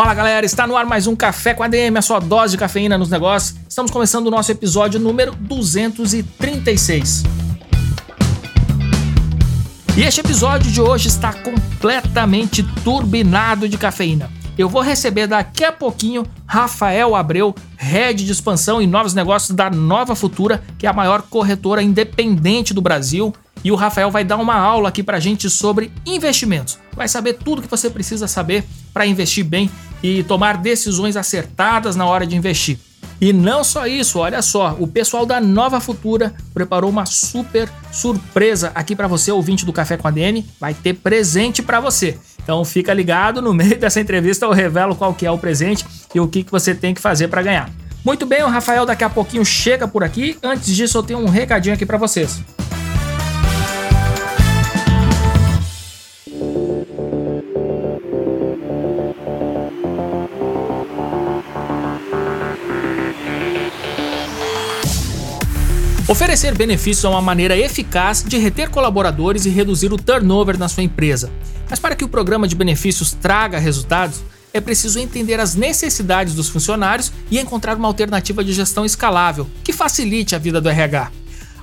Fala galera, está no ar mais um Café com ADM, a sua dose de cafeína nos negócios. Estamos começando o nosso episódio número 236. E este episódio de hoje está completamente turbinado de cafeína. Eu vou receber daqui a pouquinho Rafael Abreu, head de expansão e novos negócios da Nova Futura, que é a maior corretora independente do Brasil. E o Rafael vai dar uma aula aqui pra gente sobre investimentos. Vai saber tudo que você precisa saber para investir bem e tomar decisões acertadas na hora de investir. E não só isso, olha só, o pessoal da Nova Futura preparou uma super surpresa aqui para você, ouvinte do Café com a DN, vai ter presente para você. Então fica ligado, no meio dessa entrevista eu revelo qual que é o presente e o que, que você tem que fazer para ganhar. Muito bem, o Rafael daqui a pouquinho chega por aqui. Antes disso, eu tenho um recadinho aqui para vocês. Oferecer benefícios é uma maneira eficaz de reter colaboradores e reduzir o turnover na sua empresa. Mas para que o programa de benefícios traga resultados, é preciso entender as necessidades dos funcionários e encontrar uma alternativa de gestão escalável que facilite a vida do RH.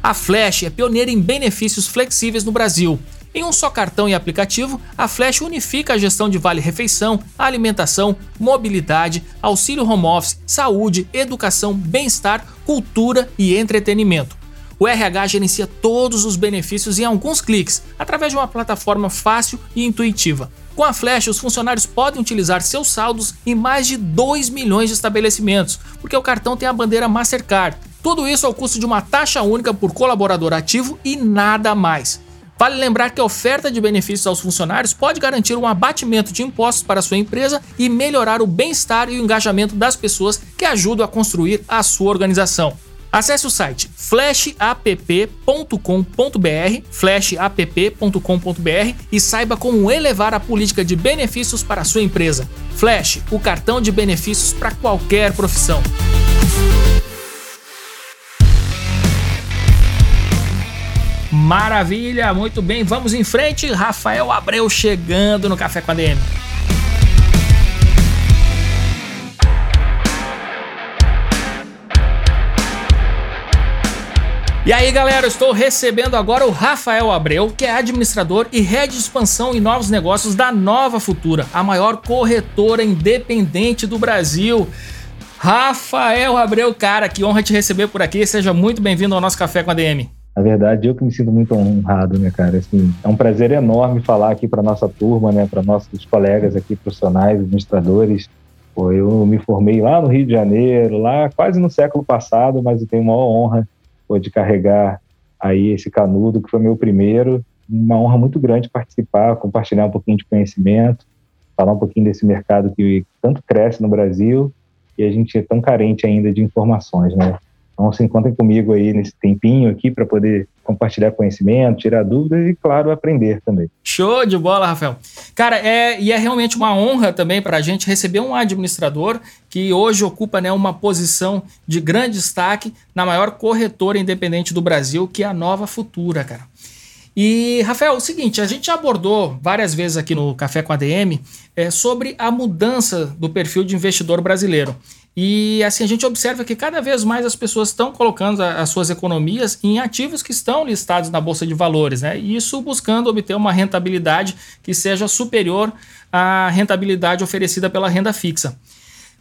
A Flash é pioneira em benefícios flexíveis no Brasil. Em um só cartão e aplicativo, a Flash unifica a gestão de vale-refeição, alimentação, mobilidade, auxílio home office, saúde, educação, bem-estar, cultura e entretenimento. O RH gerencia todos os benefícios em alguns cliques, através de uma plataforma fácil e intuitiva. Com a Flash, os funcionários podem utilizar seus saldos em mais de 2 milhões de estabelecimentos, porque o cartão tem a bandeira Mastercard. Tudo isso ao custo de uma taxa única por colaborador ativo e nada mais. Vale lembrar que a oferta de benefícios aos funcionários pode garantir um abatimento de impostos para sua empresa e melhorar o bem-estar e o engajamento das pessoas que ajudam a construir a sua organização. Acesse o site flashapp.com.br, flashapp.com.br e saiba como elevar a política de benefícios para a sua empresa. Flash, o cartão de benefícios para qualquer profissão. Maravilha, muito bem, vamos em frente. Rafael Abreu chegando no Café com a DM. E aí, galera, estou recebendo agora o Rafael Abreu, que é administrador e head de expansão e novos negócios da Nova Futura, a maior corretora independente do Brasil. Rafael Abreu, cara, que honra te receber por aqui. Seja muito bem-vindo ao nosso Café com a DM. Na verdade, eu que me sinto muito honrado, né, cara? Assim, é um prazer enorme falar aqui para nossa turma, né, para nossos colegas aqui profissionais, administradores. Pô, eu me formei lá no Rio de Janeiro, lá quase no século passado, mas eu tenho uma honra de carregar aí esse canudo, que foi meu primeiro. Uma honra muito grande participar, compartilhar um pouquinho de conhecimento, falar um pouquinho desse mercado que tanto cresce no Brasil e a gente é tão carente ainda de informações, né? Então, se encontrem comigo aí nesse tempinho aqui para poder compartilhar conhecimento, tirar dúvidas e, claro, aprender também. Show de bola, Rafael. Cara, é, e é realmente uma honra também para a gente receber um administrador que hoje ocupa né, uma posição de grande destaque na maior corretora independente do Brasil, que é a Nova Futura, cara. E, Rafael, é o seguinte, a gente abordou várias vezes aqui no Café com a DM é, sobre a mudança do perfil de investidor brasileiro. E assim, a gente observa que cada vez mais as pessoas estão colocando as suas economias em ativos que estão listados na Bolsa de Valores, né? Isso buscando obter uma rentabilidade que seja superior à rentabilidade oferecida pela renda fixa.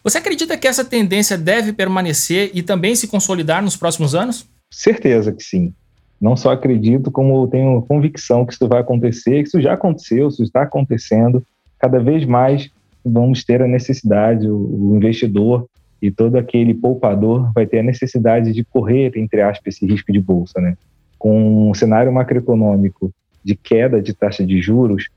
Você acredita que essa tendência deve permanecer e também se consolidar nos próximos anos? Certeza que sim. Não só acredito, como tenho convicção que isso vai acontecer, que isso já aconteceu, isso está acontecendo. Cada vez mais vamos ter a necessidade, o investidor e todo aquele poupador vai ter a necessidade de correr, entre aspas, esse risco de bolsa, né? Com um cenário macroeconômico de queda de taxa de juros,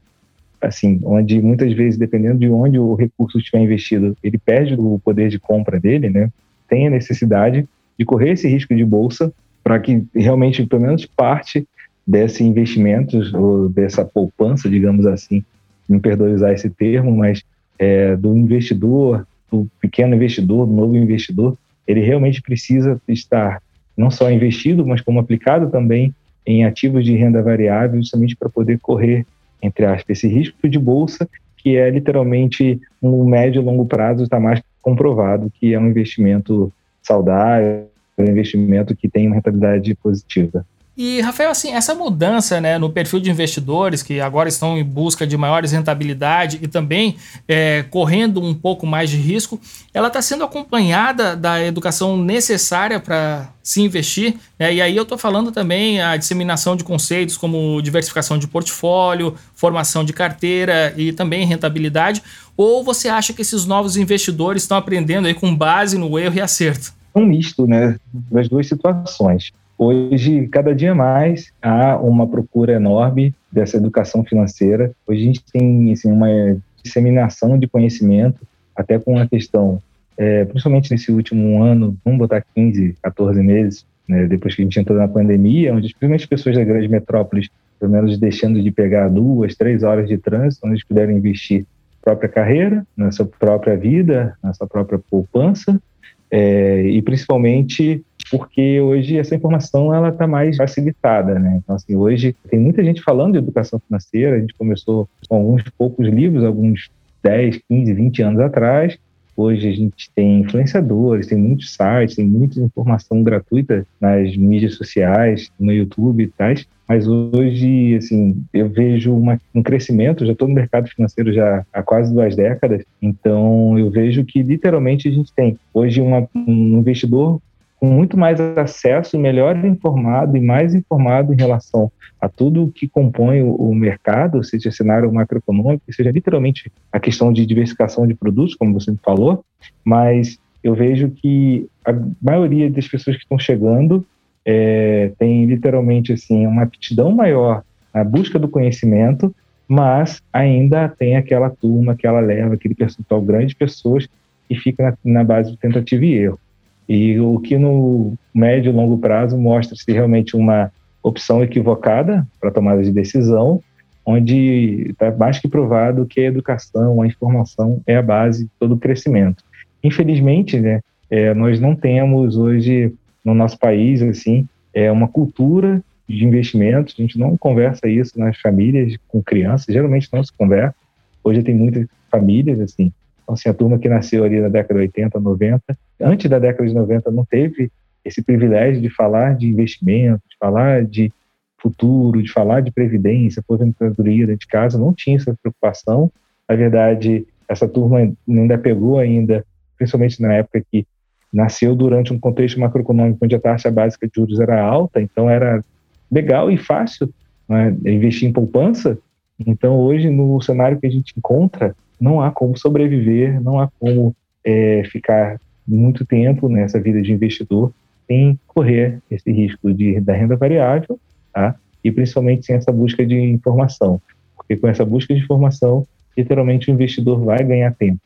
assim, onde muitas vezes, dependendo de onde o recurso estiver investido, ele perde o poder de compra dele, né? Tem a necessidade de correr esse risco de bolsa para que realmente, pelo menos parte desse investimento ou dessa poupança, digamos assim, me perdoe usar esse termo, mas é, do investidor, do pequeno investidor, do novo investidor, ele realmente precisa estar não só investido, mas como aplicado também em ativos de renda variável, justamente para poder correr, entre aspas, esse risco de bolsa, que é literalmente no médio e longo prazo está mais comprovado que é um investimento saudável, um investimento que tem uma rentabilidade positiva. E, Rafael, assim, essa mudança né, no perfil de investidores que agora estão em busca de maiores rentabilidade e também é, correndo um pouco mais de risco, ela está sendo acompanhada da educação necessária para se investir. Né? E aí eu estou falando também a disseminação de conceitos como diversificação de portfólio, formação de carteira e também rentabilidade. Ou você acha que esses novos investidores estão aprendendo aí com base no erro e acerto? Um misto né, das duas situações. Hoje, cada dia mais, há uma procura enorme dessa educação financeira. Hoje a gente tem assim, uma disseminação de conhecimento, até com a questão, é, principalmente nesse último ano, vamos botar 15, 14 meses, né, depois que a gente entrou na pandemia, onde principalmente as pessoas das grandes metrópoles, pelo menos deixando de pegar duas, três horas de trânsito, onde eles puderam investir própria carreira, na sua própria vida, na sua própria poupança, é, e principalmente porque hoje essa informação ela está mais facilitada, né? Então assim, hoje tem muita gente falando de educação financeira. A gente começou com alguns poucos livros, alguns 10, 15, 20 anos atrás. Hoje a gente tem influenciadores, tem muitos sites, tem muita informação gratuita nas mídias sociais, no YouTube e tais. Mas hoje, assim, eu vejo uma, um crescimento. Já estou no mercado financeiro já há quase duas décadas. Então, eu vejo que literalmente a gente tem hoje uma, um investidor com muito mais acesso, melhor informado e mais informado em relação a tudo que compõe o, o mercado, seja cenário macroeconômico, seja literalmente a questão de diversificação de produtos, como você falou, mas eu vejo que a maioria das pessoas que estão chegando é, tem literalmente assim uma aptidão maior na busca do conhecimento, mas ainda tem aquela turma, aquela leva, aquele percentual grande de pessoas que fica na, na base de tentativa e erro. E o que no médio e longo prazo mostra-se realmente uma opção equivocada para tomada de decisão, onde está mais que provado que a educação, a informação é a base de todo o crescimento. Infelizmente, né, é, nós não temos hoje no nosso país assim é uma cultura de investimentos. A gente não conversa isso nas famílias com crianças. Geralmente não se conversa. Hoje tem muitas famílias assim então, assim, a turma que nasceu ali na década de 80, 90, antes da década de 90 não teve esse privilégio de falar de investimento, de falar de futuro, de falar de previdência, aposentadoria dentro de casa, não tinha essa preocupação. Na verdade, essa turma ainda pegou ainda, principalmente na época que nasceu durante um contexto macroeconômico onde a taxa básica de juros era alta, então era legal e fácil né, investir em poupança. Então, hoje, no cenário que a gente encontra, não há como sobreviver, não há como é, ficar muito tempo nessa vida de investidor sem correr esse risco de, da renda variável, tá? e principalmente sem essa busca de informação. Porque com essa busca de informação, literalmente o investidor vai ganhar tempo.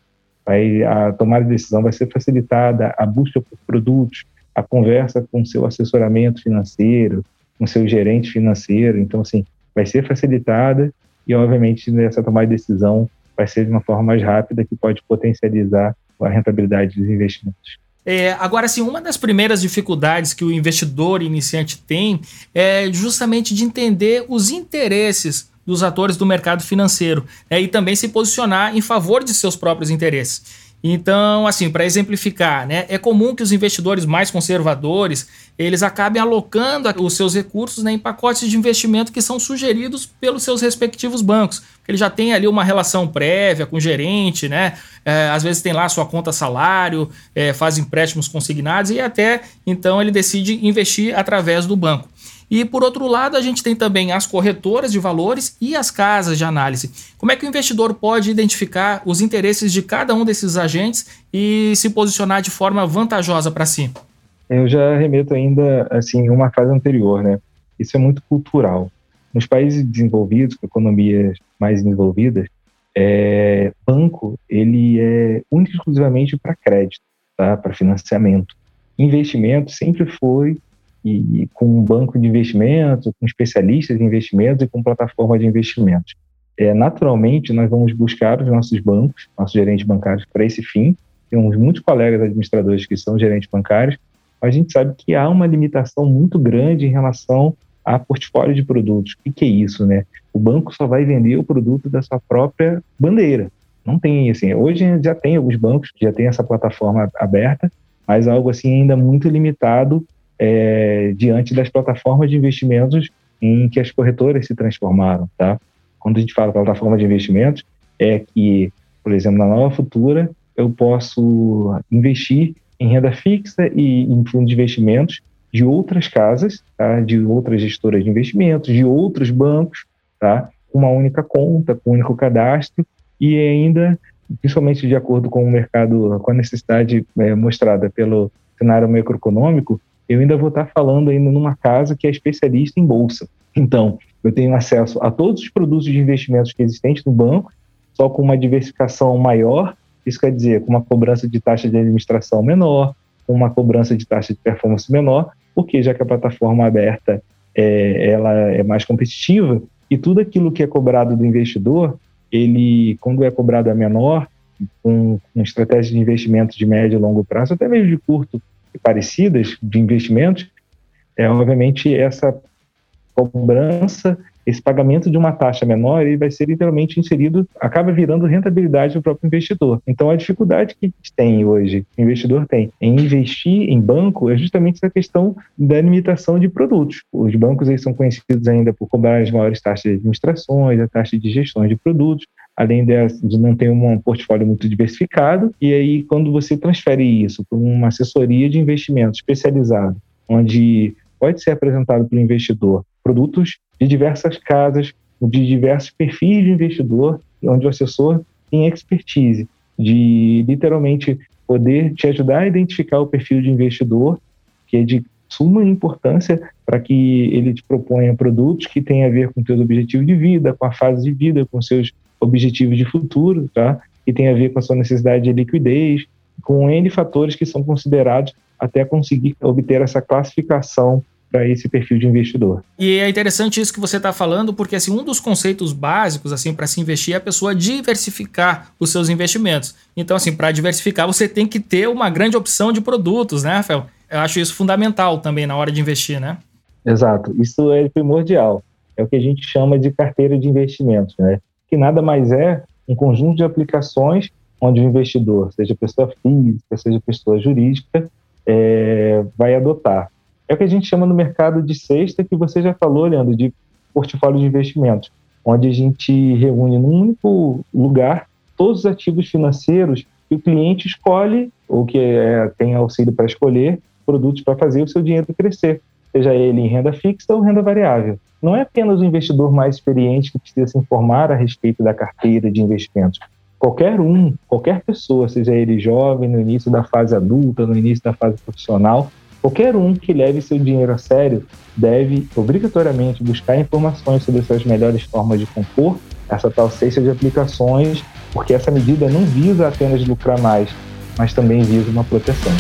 Vai, a tomada de decisão vai ser facilitada, a busca por produtos, a conversa com seu assessoramento financeiro, com seu gerente financeiro. Então, assim, vai ser facilitada e, obviamente, nessa tomada de decisão vai ser de uma forma mais rápida que pode potencializar a rentabilidade dos investimentos. É, agora, assim, uma das primeiras dificuldades que o investidor iniciante tem é justamente de entender os interesses dos atores do mercado financeiro né, e também se posicionar em favor de seus próprios interesses. Então, assim, para exemplificar, né, é comum que os investidores mais conservadores eles acabem alocando os seus recursos né, em pacotes de investimento que são sugeridos pelos seus respectivos bancos. Ele já tem ali uma relação prévia com o gerente, né? É, às vezes tem lá sua conta salário, é, faz empréstimos consignados e até então ele decide investir através do banco. E por outro lado, a gente tem também as corretoras de valores e as casas de análise. Como é que o investidor pode identificar os interesses de cada um desses agentes e se posicionar de forma vantajosa para si? Eu já remeto ainda assim uma fase anterior, né? Isso é muito cultural. Nos países desenvolvidos, com economias mais desenvolvidas, é, banco ele é único exclusivamente para crédito, tá? Para financiamento. investimento sempre foi e, com um banco de investimentos, com especialistas em investimentos e com plataforma de investimentos. É, naturalmente, nós vamos buscar os nossos bancos, nossos gerentes bancários, para esse fim. Temos muitos colegas administradores que são gerentes bancários, mas a gente sabe que há uma limitação muito grande em relação a portfólio de produtos. O que, é isso, né? O banco só vai vender o produto da sua própria bandeira. Não tem, assim, hoje já tem alguns bancos que já tem essa plataforma aberta, mas algo assim ainda muito limitado é, diante das plataformas de investimentos em que as corretoras se transformaram, tá? Quando a gente fala plataforma de investimentos, é que, por exemplo, na Nova Futura, eu posso investir em renda fixa e em fundos de investimentos de outras casas, tá? de outras gestoras de investimentos, de outros bancos, tá? uma única conta, com um único cadastro e ainda, principalmente de acordo com o mercado, com a necessidade é, mostrada pelo cenário macroeconômico, eu ainda vou estar falando ainda numa casa que é especialista em bolsa. Então, eu tenho acesso a todos os produtos de investimentos que existentes no banco, só com uma diversificação maior, isso quer dizer, com uma cobrança de taxa de administração menor, com uma cobrança de taxa de performance menor, porque já que a plataforma aberta é, ela é mais competitiva e tudo aquilo que é cobrado do investidor, ele quando é cobrado é menor, com, com estratégias de investimento de médio e longo prazo, até mesmo de curto parecidas de investimentos, é obviamente essa cobrança esse pagamento de uma taxa menor ele vai ser literalmente inserido, acaba virando rentabilidade do próprio investidor. Então, a dificuldade que tem hoje, o investidor tem, em investir em banco é justamente essa questão da limitação de produtos. Os bancos eles são conhecidos ainda por cobrar as maiores taxas de administrações, a taxa de gestão de produtos, além de, não ter um portfólio muito diversificado. E aí, quando você transfere isso para uma assessoria de investimento especializada, onde pode ser apresentado para o investidor produtos de diversas casas, de diversos perfis de investidor, onde o assessor tem expertise de literalmente poder te ajudar a identificar o perfil de investidor, que é de suma importância para que ele te proponha produtos que tenham a ver com seus objetivos de vida, com a fase de vida, com seus objetivos de futuro, tá? Que tem a ver com a sua necessidade de liquidez, com N fatores que são considerados até conseguir obter essa classificação para esse perfil de investidor. E é interessante isso que você está falando, porque assim, um dos conceitos básicos assim para se investir é a pessoa diversificar os seus investimentos. Então, assim, para diversificar, você tem que ter uma grande opção de produtos, né, Rafael? Eu acho isso fundamental também na hora de investir, né? Exato, isso é primordial. É o que a gente chama de carteira de investimentos, né? Que nada mais é um conjunto de aplicações onde o investidor, seja pessoa física, seja pessoa jurídica, é, vai adotar. É o que a gente chama no mercado de sexta, que você já falou, Leandro, de portfólio de investimentos, onde a gente reúne num único lugar todos os ativos financeiros que o cliente escolhe, ou que é, tem auxílio para escolher, produtos para fazer o seu dinheiro crescer, seja ele em renda fixa ou renda variável. Não é apenas o investidor mais experiente que precisa se informar a respeito da carteira de investimentos. Qualquer um, qualquer pessoa, seja ele jovem, no início da fase adulta, no início da fase profissional, Qualquer um que leve seu dinheiro a sério deve obrigatoriamente buscar informações sobre suas melhores formas de compor essa tal cesta de aplicações, porque essa medida não visa apenas lucrar mais, mas também visa uma proteção.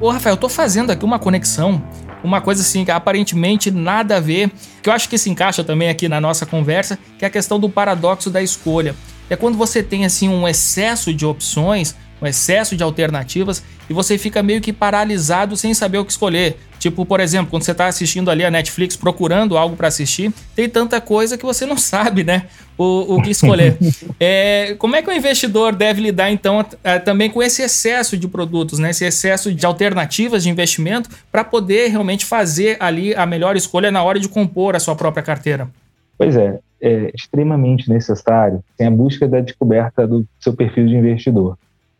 Ô Rafael, eu tô fazendo aqui uma conexão, uma coisa assim que aparentemente nada a ver, que eu acho que se encaixa também aqui na nossa conversa, que é a questão do paradoxo da escolha. É quando você tem assim um excesso de opções, um excesso de alternativas e você fica meio que paralisado sem saber o que escolher. Tipo, por exemplo, quando você está assistindo ali a Netflix procurando algo para assistir, tem tanta coisa que você não sabe, né? O, o que escolher. é, como é que o investidor deve lidar, então, também com esse excesso de produtos, né? Esse excesso de alternativas de investimento para poder realmente fazer ali a melhor escolha na hora de compor a sua própria carteira? Pois é, é extremamente necessário tem a busca da descoberta do seu perfil de investidor.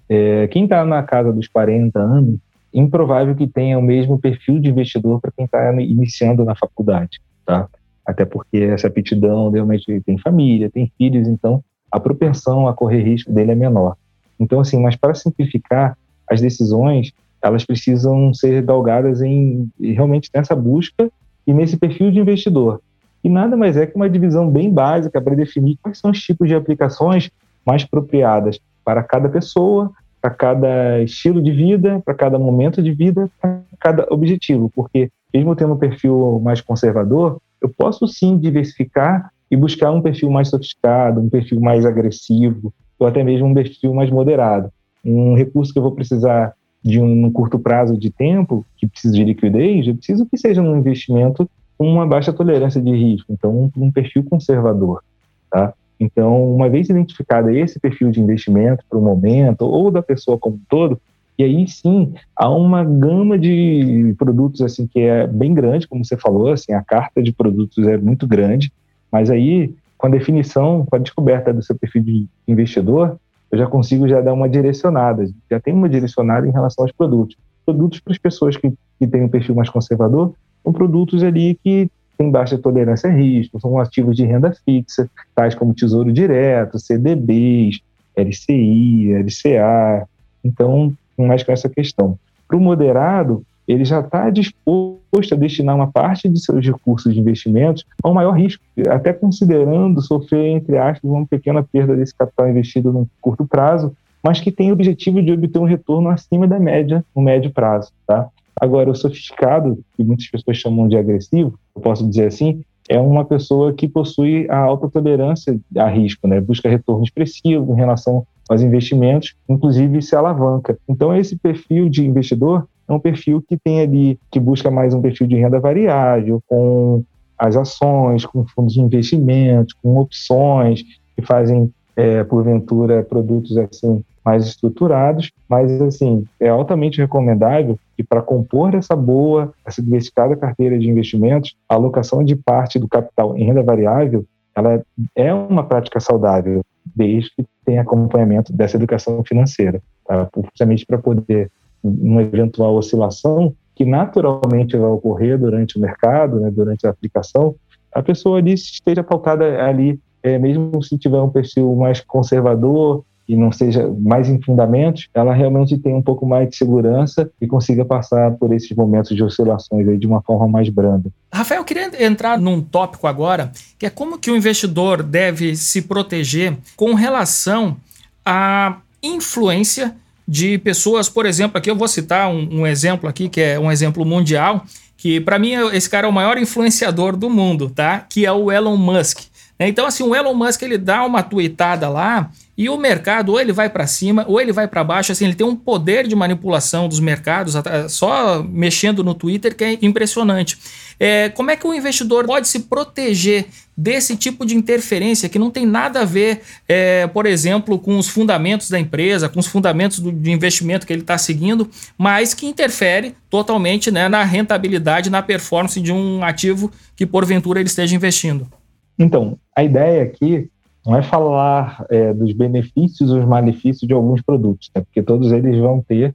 É, quem está na casa dos 40 anos, improvável que tenha o mesmo perfil de investidor para quem está iniciando na faculdade, tá? Até porque essa aptidão realmente tem família, tem filhos, então a propensão a correr risco dele é menor. Então, assim, mas para simplificar, as decisões elas precisam ser galgadas em realmente nessa busca e nesse perfil de investidor e nada mais é que uma divisão bem básica para definir quais são os tipos de aplicações mais apropriadas para cada pessoa, para cada estilo de vida, para cada momento de vida, para cada objetivo, porque mesmo tendo um perfil mais conservador, eu posso sim diversificar e buscar um perfil mais sofisticado, um perfil mais agressivo, ou até mesmo um perfil mais moderado. Um recurso que eu vou precisar de um curto prazo de tempo, que precisa de liquidez, eu preciso que seja um investimento com uma baixa tolerância de risco, então um, um perfil conservador. Tá? Então, uma vez identificado esse perfil de investimento para o momento, ou da pessoa como um todo, e aí sim, há uma gama de produtos assim que é bem grande, como você falou, assim, a carta de produtos é muito grande, mas aí com a definição, com a descoberta do seu perfil de investidor, eu já consigo já dar uma direcionada, já tem uma direcionada em relação aos produtos. Produtos para as pessoas que, que têm um perfil mais conservador são produtos ali que têm baixa tolerância a risco, são ativos de renda fixa, tais como Tesouro Direto, CDBs, LCI, LCA. Então, mais com essa questão. Para o moderado, ele já está disposto a destinar uma parte de seus recursos de investimentos ao maior risco, até considerando sofrer, entre aspas, uma pequena perda desse capital investido no curto prazo, mas que tem o objetivo de obter um retorno acima da média no médio prazo. Tá? Agora, o sofisticado, que muitas pessoas chamam de agressivo, eu posso dizer assim, é uma pessoa que possui a alta tolerância a risco, né? busca retorno expressivo em relação aos investimentos, inclusive se alavanca. Então, esse perfil de investidor é um perfil que tem ali, que busca mais um perfil de renda variável, com as ações, com fundos de investimento, com opções, que fazem, é, porventura, produtos assim mais estruturados, mas assim é altamente recomendável que para compor essa boa, essa diversificada carteira de investimentos, a alocação de parte do capital em renda variável, ela é uma prática saudável, desde que tenha acompanhamento dessa educação financeira, tá? justamente para poder, uma eventual oscilação, que naturalmente vai ocorrer durante o mercado, né, durante a aplicação, a pessoa ali esteja pautada ali, é, mesmo se tiver um perfil mais conservador, e não seja mais em fundamentos, ela realmente tem um pouco mais de segurança e consiga passar por esses momentos de oscilações aí de uma forma mais branda. Rafael, eu queria entrar num tópico agora, que é como que o investidor deve se proteger com relação à influência de pessoas, por exemplo, aqui eu vou citar um, um exemplo aqui, que é um exemplo mundial, que para mim esse cara é o maior influenciador do mundo, tá? Que é o Elon Musk. Então, assim, o Elon Musk ele dá uma tweetada lá e o mercado, ou ele vai para cima, ou ele vai para baixo. Assim, ele tem um poder de manipulação dos mercados, só mexendo no Twitter, que é impressionante. É, como é que o investidor pode se proteger desse tipo de interferência que não tem nada a ver, é, por exemplo, com os fundamentos da empresa, com os fundamentos do, de investimento que ele está seguindo, mas que interfere totalmente né, na rentabilidade, na performance de um ativo que porventura ele esteja investindo? Então, a ideia aqui não é falar é, dos benefícios ou os malefícios de alguns produtos, né? porque todos eles vão ter.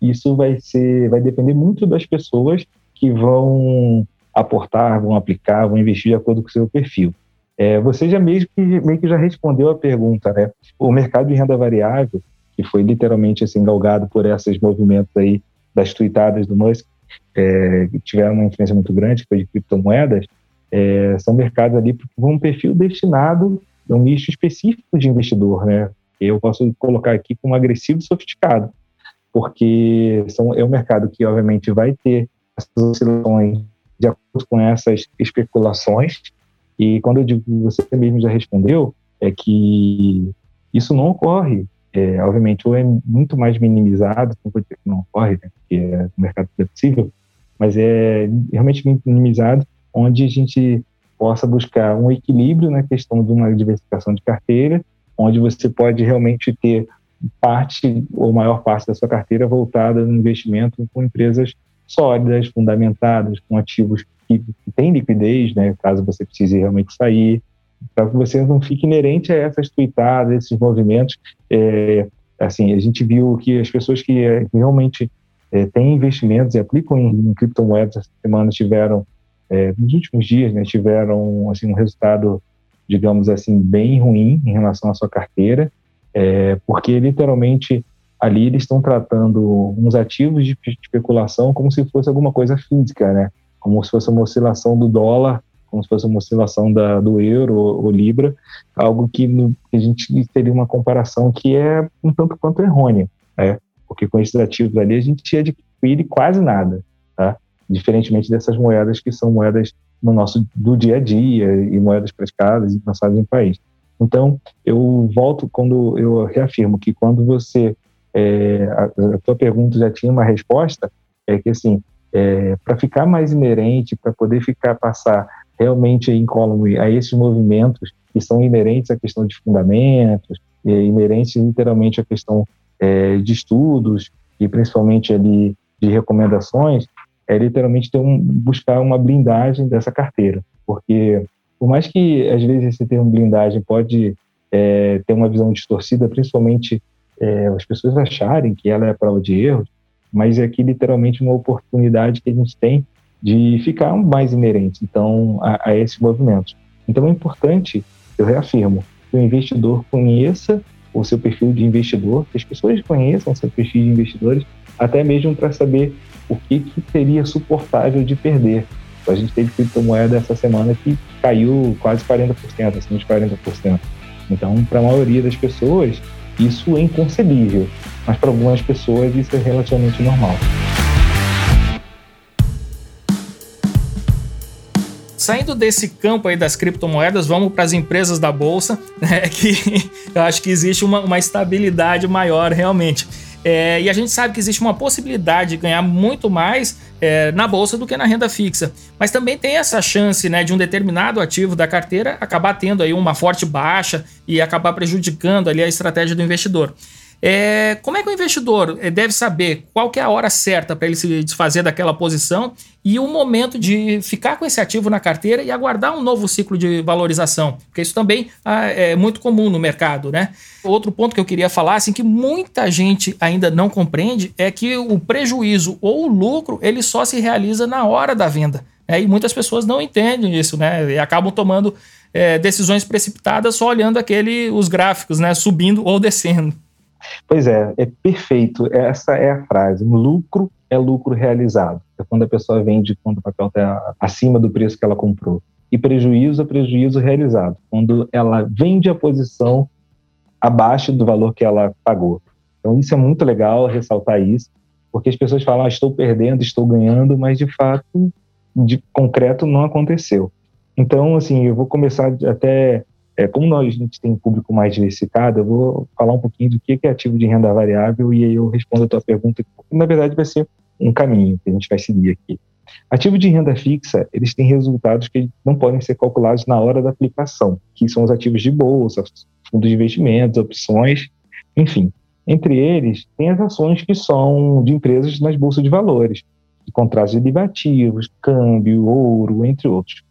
Isso vai ser, vai depender muito das pessoas que vão aportar, vão aplicar, vão investir de acordo com o seu perfil. É, você já meio que, meio que já respondeu a pergunta, né? O mercado de renda variável, que foi literalmente assim galgado por esses movimentos aí das tuitadas do Musk, é, que tiveram uma influência muito grande, que foi de criptomoedas, é, são mercados ali com um perfil destinado um nicho específico de investidor, né? Eu posso colocar aqui como agressivo e sofisticado, porque são, é um mercado que, obviamente, vai ter essas oscilações de acordo com essas especulações. E quando eu digo você mesmo já respondeu, é que isso não ocorre. É, obviamente, ou é muito mais minimizado, não vou dizer que não ocorre, né, porque é um mercado flexível, mas é realmente minimizado, onde a gente possa buscar um equilíbrio na questão de uma diversificação de carteira, onde você pode realmente ter parte ou maior parte da sua carteira voltada no investimento com empresas sólidas, fundamentadas, com ativos que, que têm liquidez, né, caso você precise realmente sair, para que você não fique inerente a essas tweetadas, esses movimentos. É, assim, a gente viu que as pessoas que, é, realmente é, têm investimentos e aplicam em, em criptomoedas essa semana tiveram é, nos últimos dias né, tiveram assim, um resultado, digamos assim, bem ruim em relação à sua carteira, é, porque literalmente ali eles estão tratando uns ativos de especulação como se fosse alguma coisa física, né? Como se fosse uma oscilação do dólar como se fosse uma oscilação da, do euro ou, libra, algo que, no, que, a gente teria uma comparação que é um tanto quanto errônea, né? porque com esses ativos ali a gente adquire quase nada, tá? Diferentemente dessas moedas que são moedas no nosso do dia a dia e moedas praticadas e lançadas em país. Então, eu volto quando eu reafirmo que quando você é, a, a tua pergunta já tinha uma resposta, é que assim, é, para ficar mais inerente, para poder ficar passar realmente incólume a esses movimentos que são inerentes à questão de fundamentos, é, inerentes literalmente à questão é, de estudos e principalmente ali de recomendações, é literalmente ter um, buscar uma blindagem dessa carteira, porque por mais que às vezes esse termo blindagem pode é, ter uma visão distorcida, principalmente é, as pessoas acharem que ela é prova de erros, mas é aqui literalmente uma oportunidade que a gente tem de ficar mais inerente então a, a esses movimentos. Então é importante, eu reafirmo, que o investidor conheça o seu perfil de investidor, que as pessoas conheçam seu perfil de investidores, até mesmo para saber o que, que seria suportável de perder. A gente teve criptomoeda essa semana que caiu quase 40%, acima de 40%. Então, para a maioria das pessoas, isso é inconcebível, mas para algumas pessoas isso é relativamente normal. Saindo desse campo aí das criptomoedas, vamos para as empresas da bolsa, né, que eu acho que existe uma, uma estabilidade maior realmente. É, e a gente sabe que existe uma possibilidade de ganhar muito mais é, na bolsa do que na renda fixa. Mas também tem essa chance né, de um determinado ativo da carteira acabar tendo aí uma forte baixa e acabar prejudicando ali a estratégia do investidor. É, como é que o investidor é, deve saber qual que é a hora certa para ele se desfazer daquela posição e o momento de ficar com esse ativo na carteira e aguardar um novo ciclo de valorização? Porque isso também ah, é muito comum no mercado, né? Outro ponto que eu queria falar, assim, que muita gente ainda não compreende é que o prejuízo ou o lucro ele só se realiza na hora da venda. Né? E muitas pessoas não entendem isso, né? E acabam tomando é, decisões precipitadas só olhando aquele os gráficos, né? Subindo ou descendo. Pois é, é perfeito. Essa é a frase. Lucro é lucro realizado. É quando a pessoa vende quando o papel está acima do preço que ela comprou. E prejuízo é prejuízo realizado, quando ela vende a posição abaixo do valor que ela pagou. Então, isso é muito legal ressaltar isso, porque as pessoas falam, ah, estou perdendo, estou ganhando, mas de fato, de concreto, não aconteceu. Então, assim, eu vou começar até é, como nós, a gente tem um público mais diversificado, eu vou falar um pouquinho do que é ativo de renda variável e aí eu respondo a tua pergunta, que na verdade vai ser um caminho que a gente vai seguir aqui. Ativo de renda fixa, eles têm resultados que não podem ser calculados na hora da aplicação, que são os ativos de bolsa, fundos de investimentos, opções, enfim. Entre eles, tem as ações que são de empresas nas bolsas de valores, de contratos derivativos, câmbio, ouro, entre outros,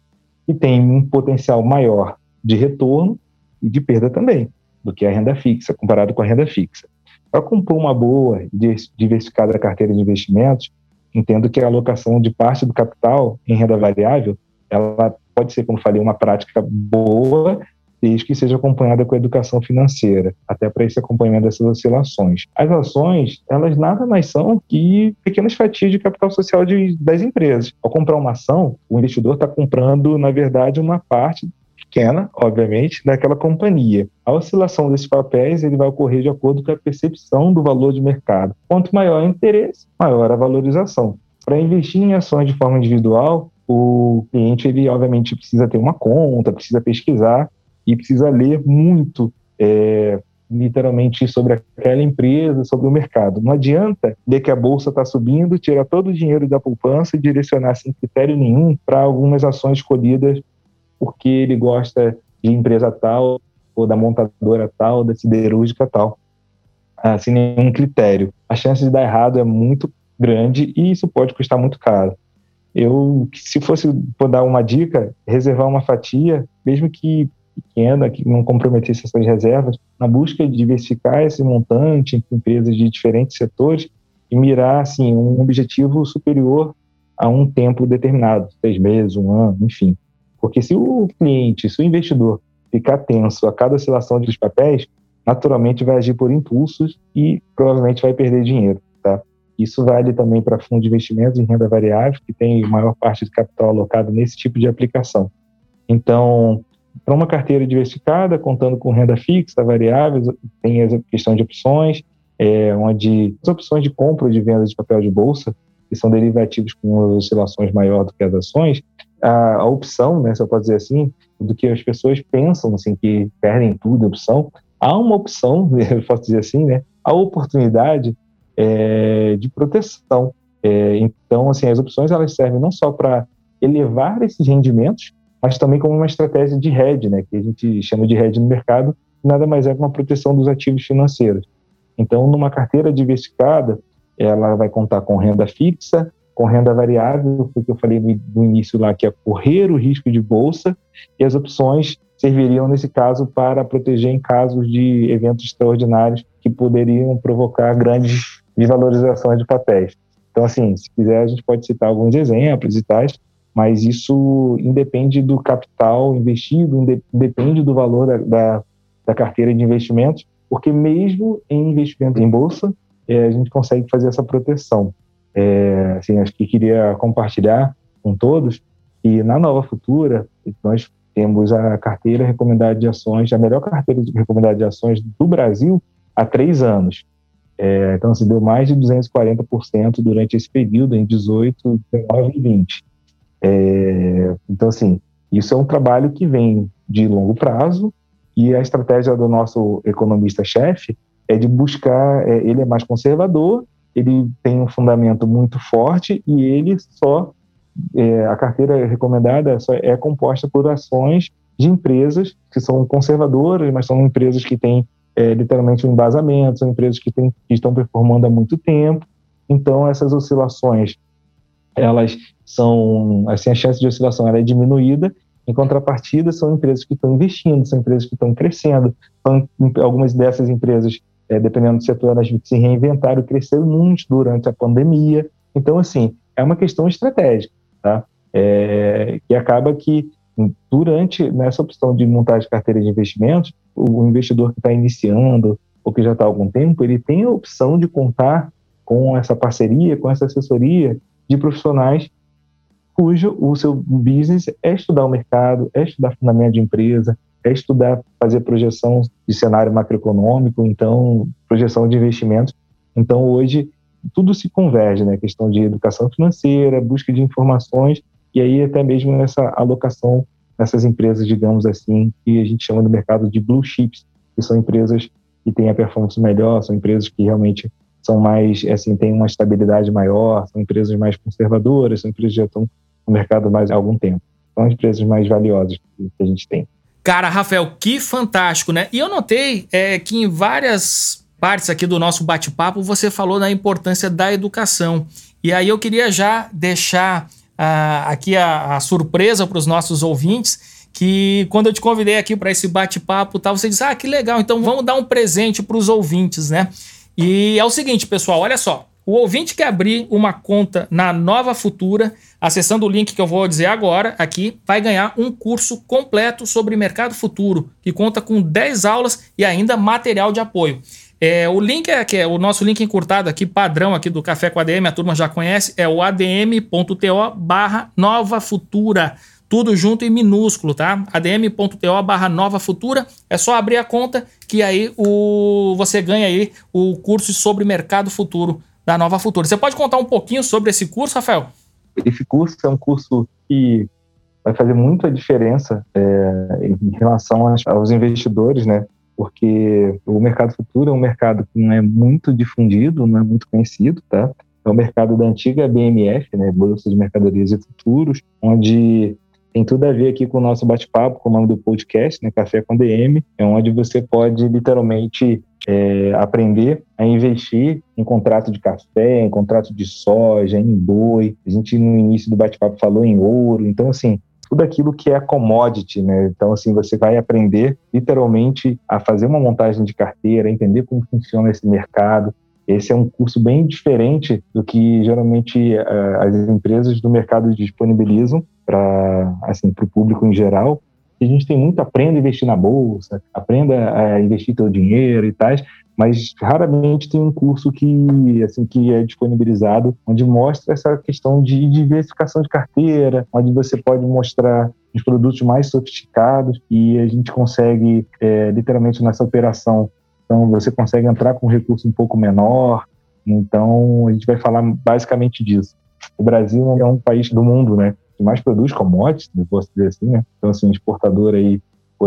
e tem um potencial maior de retorno e de perda também, do que a renda fixa, comparado com a renda fixa. Para compor uma boa e diversificada carteira de investimentos, entendo que a alocação de parte do capital em renda variável, ela pode ser, como falei, uma prática boa, desde que seja acompanhada com a educação financeira, até para esse acompanhamento dessas oscilações. As ações, elas nada mais são que pequenas fatias de capital social de, das empresas. Ao comprar uma ação, o investidor está comprando, na verdade, uma parte pequena, obviamente, daquela companhia. A oscilação desses papéis ele vai ocorrer de acordo com a percepção do valor de mercado. Quanto maior o interesse, maior a valorização. Para investir em ações de forma individual, o cliente ele obviamente precisa ter uma conta, precisa pesquisar e precisa ler muito é, literalmente sobre aquela empresa, sobre o mercado. Não adianta ler que a bolsa está subindo, tirar todo o dinheiro da poupança e direcionar sem critério nenhum para algumas ações escolhidas porque ele gosta de empresa tal, ou da montadora tal, da siderúrgica tal, sem nenhum critério. A chance de dar errado é muito grande e isso pode custar muito caro. Eu, se fosse dar uma dica, reservar uma fatia, mesmo que pequena, que não comprometesse essas reservas, na busca de diversificar esse montante entre empresas de diferentes setores e mirar assim um objetivo superior a um tempo determinado, seis meses, um ano, enfim. Porque se o cliente, se o investidor ficar tenso a cada oscilação dos papéis, naturalmente vai agir por impulsos e provavelmente vai perder dinheiro. Tá? Isso vale também para fundos de investimentos em renda variável, que tem maior parte de capital alocado nesse tipo de aplicação. Então, para uma carteira diversificada, contando com renda fixa, variáveis, tem a questão de opções, é, onde as opções de compra ou de venda de papel de bolsa, que são derivativos com oscilações maior do que as ações, a, a opção, né, se eu posso dizer assim, do que as pessoas pensam, assim, que perdem tudo, opção, há uma opção, eu posso dizer assim, né, a oportunidade é, de proteção. É, então, assim, as opções elas servem não só para elevar esses rendimentos, mas também como uma estratégia de hedge, né, que a gente chama de hedge no mercado, nada mais é que uma proteção dos ativos financeiros. Então, numa carteira diversificada, ela vai contar com renda fixa, com renda variável, o que eu falei no, início lá, que é correr o risco de bolsa, e as opções serviriam, nesse caso, para proteger em casos de eventos extraordinários que poderiam provocar grandes desvalorizações de papéis. Então, assim, se quiser, a gente pode citar alguns exemplos e tais, mas isso independe do capital investido, independe do valor da, da, da carteira de investimentos, porque mesmo em investimento em bolsa, é, a gente consegue fazer essa proteção. É, assim, acho que queria compartilhar com todos que na Nova Futura nós temos a carteira recomendada de ações, a melhor carteira recomendada de ações do Brasil há três anos. É, então, se deu mais de 240% durante esse período, em 18, 19 e 20. É, então, assim, isso é um trabalho que vem de longo prazo e a estratégia do nosso economista-chefe é de buscar, é, ele é mais conservador, ele tem um fundamento muito forte e ele só, é, a carteira recomendada só é composta por ações de empresas que são conservadoras, mas são empresas que têm é, literalmente um embasamento, são empresas que, têm, que estão performando há muito tempo. Então, essas oscilações, elas são, assim, a chance de oscilação ela é diminuída em contrapartida, são empresas que estão investindo, são empresas que estão crescendo. São, algumas dessas empresas é, dependendo do setor, elas se reinventaram, cresceram muito durante a pandemia. Então, assim, é uma questão estratégica, tá? É, que acaba que durante nessa opção de montagem de carteira de investimentos, o investidor que está iniciando ou que já está há algum tempo, ele tem a opção de contar com essa parceria, com essa assessoria de profissionais cujo o seu business é estudar o mercado, é estudar fundamento de empresa, é estudar, fazer projeção de cenário macroeconômico, então projeção de investimentos. Então hoje tudo se converge, né? questão de educação financeira, busca de informações e aí até mesmo nessa alocação nessas empresas, digamos assim, que a gente chama do mercado de blue chips, que são empresas que têm a performance melhor, são empresas que realmente são mais, assim, têm uma estabilidade maior, são empresas mais conservadoras, são empresas que já estão no mercado mais há algum tempo. São as empresas mais valiosas que a gente tem. Cara, Rafael, que fantástico, né? E eu notei é, que em várias partes aqui do nosso bate-papo você falou da importância da educação. E aí eu queria já deixar uh, aqui a, a surpresa para os nossos ouvintes que quando eu te convidei aqui para esse bate-papo, tal, você disse: "Ah, que legal, então vamos dar um presente para os ouvintes, né?" E é o seguinte, pessoal, olha só. O ouvinte que abrir uma conta na Nova Futura, acessando o link que eu vou dizer agora aqui, vai ganhar um curso completo sobre mercado futuro, que conta com 10 aulas e ainda material de apoio. É, o link é, que é o nosso link encurtado aqui, padrão aqui do Café com ADM, a turma já conhece, é o adm.to barra Nova Futura. Tudo junto em minúsculo, tá? adm.to barra Nova Futura. É só abrir a conta que aí o, você ganha aí o curso sobre mercado futuro da Nova Futura. Você pode contar um pouquinho sobre esse curso, Rafael? Esse curso é um curso que vai fazer muita diferença é, em relação aos investidores, né? Porque o mercado futuro é um mercado que não é muito difundido, não é muito conhecido, tá? É o mercado da antiga BMF, né? Bolsa de Mercadorias e Futuros, onde tem tudo a ver aqui com o nosso bate-papo, com o nome do podcast, né? Café com DM, é onde você pode literalmente é, aprender a investir em contrato de café, em contrato de soja, em boi. A gente no início do bate-papo falou em ouro. Então, assim, tudo aquilo que é commodity, né? Então, assim, você vai aprender literalmente a fazer uma montagem de carteira, entender como funciona esse mercado. Esse é um curso bem diferente do que geralmente as empresas do mercado disponibilizam para assim, o público em geral a gente tem muito aprenda a investir na bolsa, aprenda a investir teu dinheiro e tais, mas raramente tem um curso que assim que é disponibilizado onde mostra essa questão de diversificação de carteira, onde você pode mostrar os produtos mais sofisticados e a gente consegue, é, literalmente, nessa operação, então você consegue entrar com um recurso um pouco menor. Então, a gente vai falar basicamente disso. O Brasil é um país do mundo, né, que mais produz commodities, posso dizer assim, né? Então, assim, exportador aí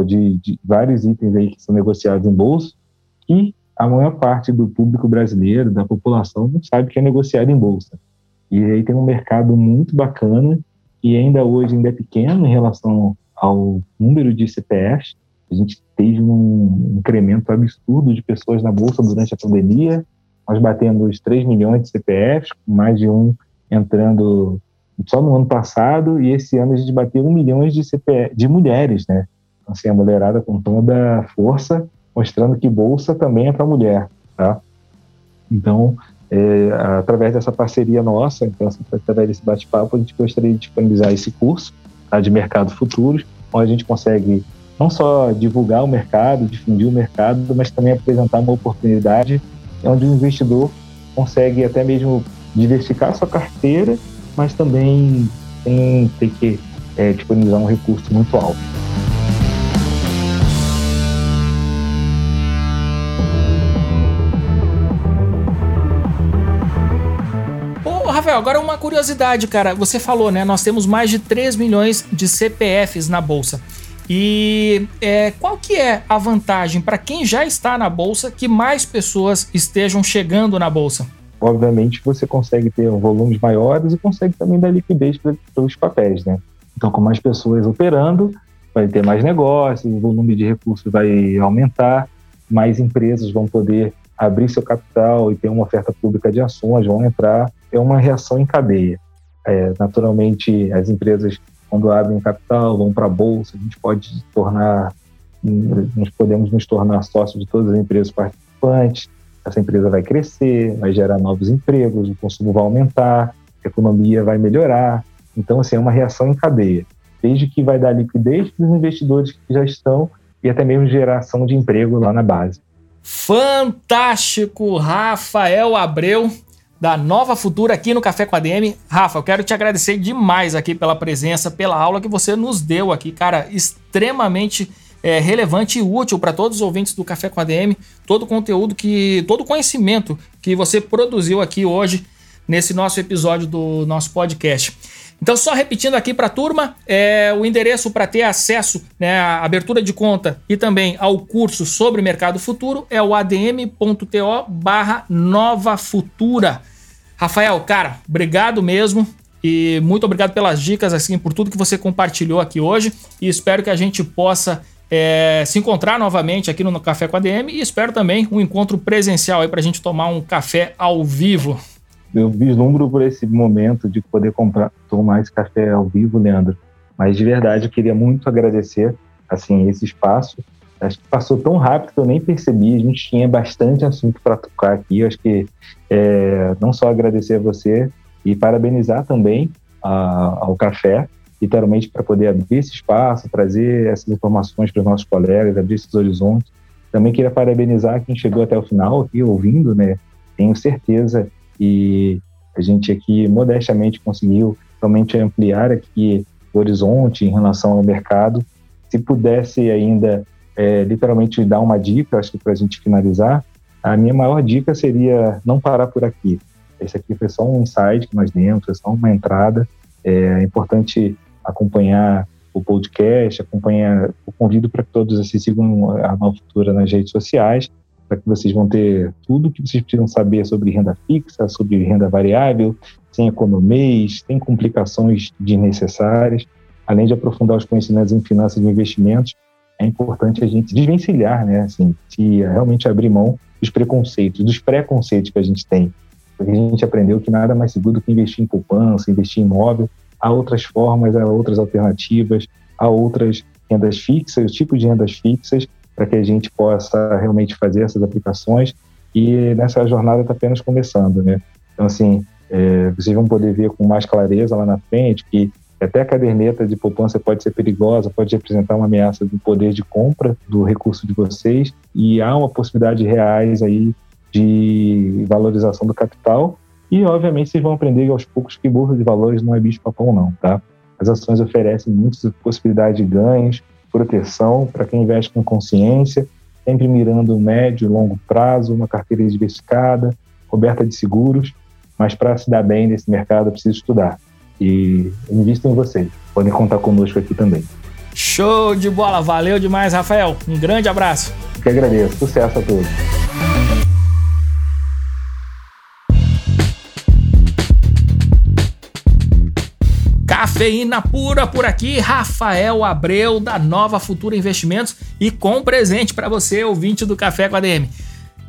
de, de vários itens aí que são negociados em bolsa e a maior parte do público brasileiro, da população, não sabe que é negociado em bolsa. E aí tem um mercado muito bacana e ainda hoje ainda é pequeno em relação ao número de CPFs. A gente teve um incremento absurdo de pessoas na bolsa durante a pandemia. Nós batendo os 3 milhões de CPFs, mais de um entrando só no ano passado, e esse ano a gente bateu 1 milhão de, CPF, de mulheres, né? Então, assim, a mulherada com toda a força, mostrando que bolsa também é para mulher, tá? Então, é, através dessa parceria nossa, então, assim, através desse bate-papo, a gente gostaria de disponibilizar esse curso tá, de mercado futuros, onde a gente consegue não só divulgar o mercado, difundir o mercado, mas também apresentar uma oportunidade onde o investidor consegue até mesmo diversificar sua carteira, mas também tem, tem que é, disponibilizar um recurso muito alto. Rafael, agora uma curiosidade, cara. Você falou, né? Nós temos mais de 3 milhões de CPFs na bolsa. E é, qual que é a vantagem para quem já está na bolsa que mais pessoas estejam chegando na bolsa? Obviamente você consegue ter volumes maiores e consegue também dar liquidez para os papéis, né? Então, com mais pessoas operando, vai ter mais negócios, o volume de recursos vai aumentar, mais empresas vão poder abrir seu capital e ter uma oferta pública de ações, vão entrar é uma reação em cadeia. É, naturalmente, as empresas, quando abrem capital, vão para a bolsa, a gente pode tornar, nós podemos nos tornar sócios de todas as empresas participantes. Essa empresa vai crescer, vai gerar novos empregos, o consumo vai aumentar, a economia vai melhorar. Então, assim, é uma reação em cadeia. Desde que vai dar liquidez para os investidores que já estão e até mesmo geração de emprego lá na base. Fantástico, Rafael Abreu da Nova Futura aqui no Café com a DM. Rafa, eu quero te agradecer demais aqui pela presença, pela aula que você nos deu aqui, cara, extremamente é, relevante e útil para todos os ouvintes do Café com a DM, todo o conteúdo que, todo o conhecimento que você produziu aqui hoje nesse nosso episódio do nosso podcast. Então, só repetindo aqui para a turma, é, o endereço para ter acesso né, à abertura de conta e também ao curso sobre mercado futuro é o adm.to barra Nova Futura. Rafael, cara, obrigado mesmo. E muito obrigado pelas dicas, assim, por tudo que você compartilhou aqui hoje. E espero que a gente possa é, se encontrar novamente aqui no Café com a DM. E espero também um encontro presencial aí para a gente tomar um café ao vivo. Eu vislumbro por esse momento de poder comprar, tomar esse café ao vivo, Leandro. Mas de verdade, eu queria muito agradecer assim esse espaço Acho que passou tão rápido que eu nem percebi. A gente tinha bastante assunto para tocar aqui. Eu acho que é, não só agradecer a você e parabenizar também a, ao café, literalmente para poder abrir esse espaço, trazer essas informações para os nossos colegas, abrir esses horizontes. Também queria parabenizar quem chegou até o final aqui ouvindo, né? Tenho certeza que a gente aqui modestamente conseguiu realmente ampliar aqui o horizonte em relação ao mercado. Se pudesse ainda é, literalmente dar uma dica, acho que para a gente finalizar, a minha maior dica seria não parar por aqui. Esse aqui foi só um insight que nós demos, foi só uma entrada. É importante acompanhar o podcast, acompanhar, o convido para que todos assim, sigam a Nova Futura nas redes sociais, para que vocês vão ter tudo que vocês precisam saber sobre renda fixa, sobre renda variável, sem economias, sem complicações desnecessárias, além de aprofundar os conhecimentos em finanças e investimentos é importante a gente desvencilhar, né? Assim, se realmente abrir mão dos preconceitos, dos preconceitos que a gente tem. Porque a gente aprendeu que nada mais seguro do que investir em poupança, investir em imóvel. Há outras formas, há outras alternativas, há outras rendas fixas, tipos de rendas fixas, para que a gente possa realmente fazer essas aplicações. E nessa jornada está apenas começando, né? Então, assim, é, vocês vão poder ver com mais clareza lá na frente que até a caderneta de poupança pode ser perigosa, pode representar uma ameaça do poder de compra do recurso de vocês e há uma possibilidade reais aí de valorização do capital e, obviamente, vocês vão aprender aos poucos que bolsa de valores não é bicho papão não, tá? As ações oferecem muitas possibilidades de ganhos, proteção para quem investe com consciência, sempre mirando médio e longo prazo, uma carteira diversificada, coberta de seguros, mas para se dar bem nesse mercado, precisa estudar. E invisto em vocês. Podem contar conosco aqui também. Show de bola! Valeu demais, Rafael. Um grande abraço. Que agradeço. Sucesso a todos. Cafeína pura por aqui, Rafael Abreu da Nova Futura Investimentos e com presente para você, ouvinte do Café com a DM.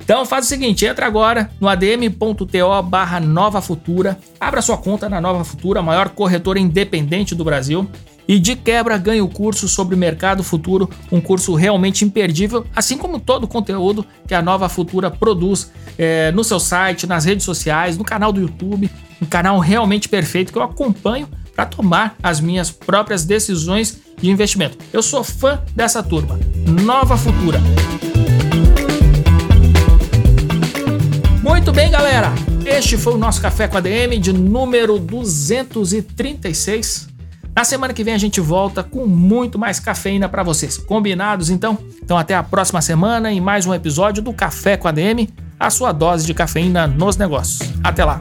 Então faz o seguinte, entra agora no adm.to barra Nova Futura, abra sua conta na Nova Futura, a maior corretora independente do Brasil, e de quebra ganhe o curso sobre mercado futuro, um curso realmente imperdível, assim como todo o conteúdo que a Nova Futura produz é, no seu site, nas redes sociais, no canal do YouTube, um canal realmente perfeito que eu acompanho para tomar as minhas próprias decisões de investimento. Eu sou fã dessa turma. Nova Futura. Muito bem, galera. Este foi o nosso Café com a DM de número 236. Na semana que vem a gente volta com muito mais cafeína para vocês. Combinados então? Então até a próxima semana em mais um episódio do Café com a DM, a sua dose de cafeína nos negócios. Até lá.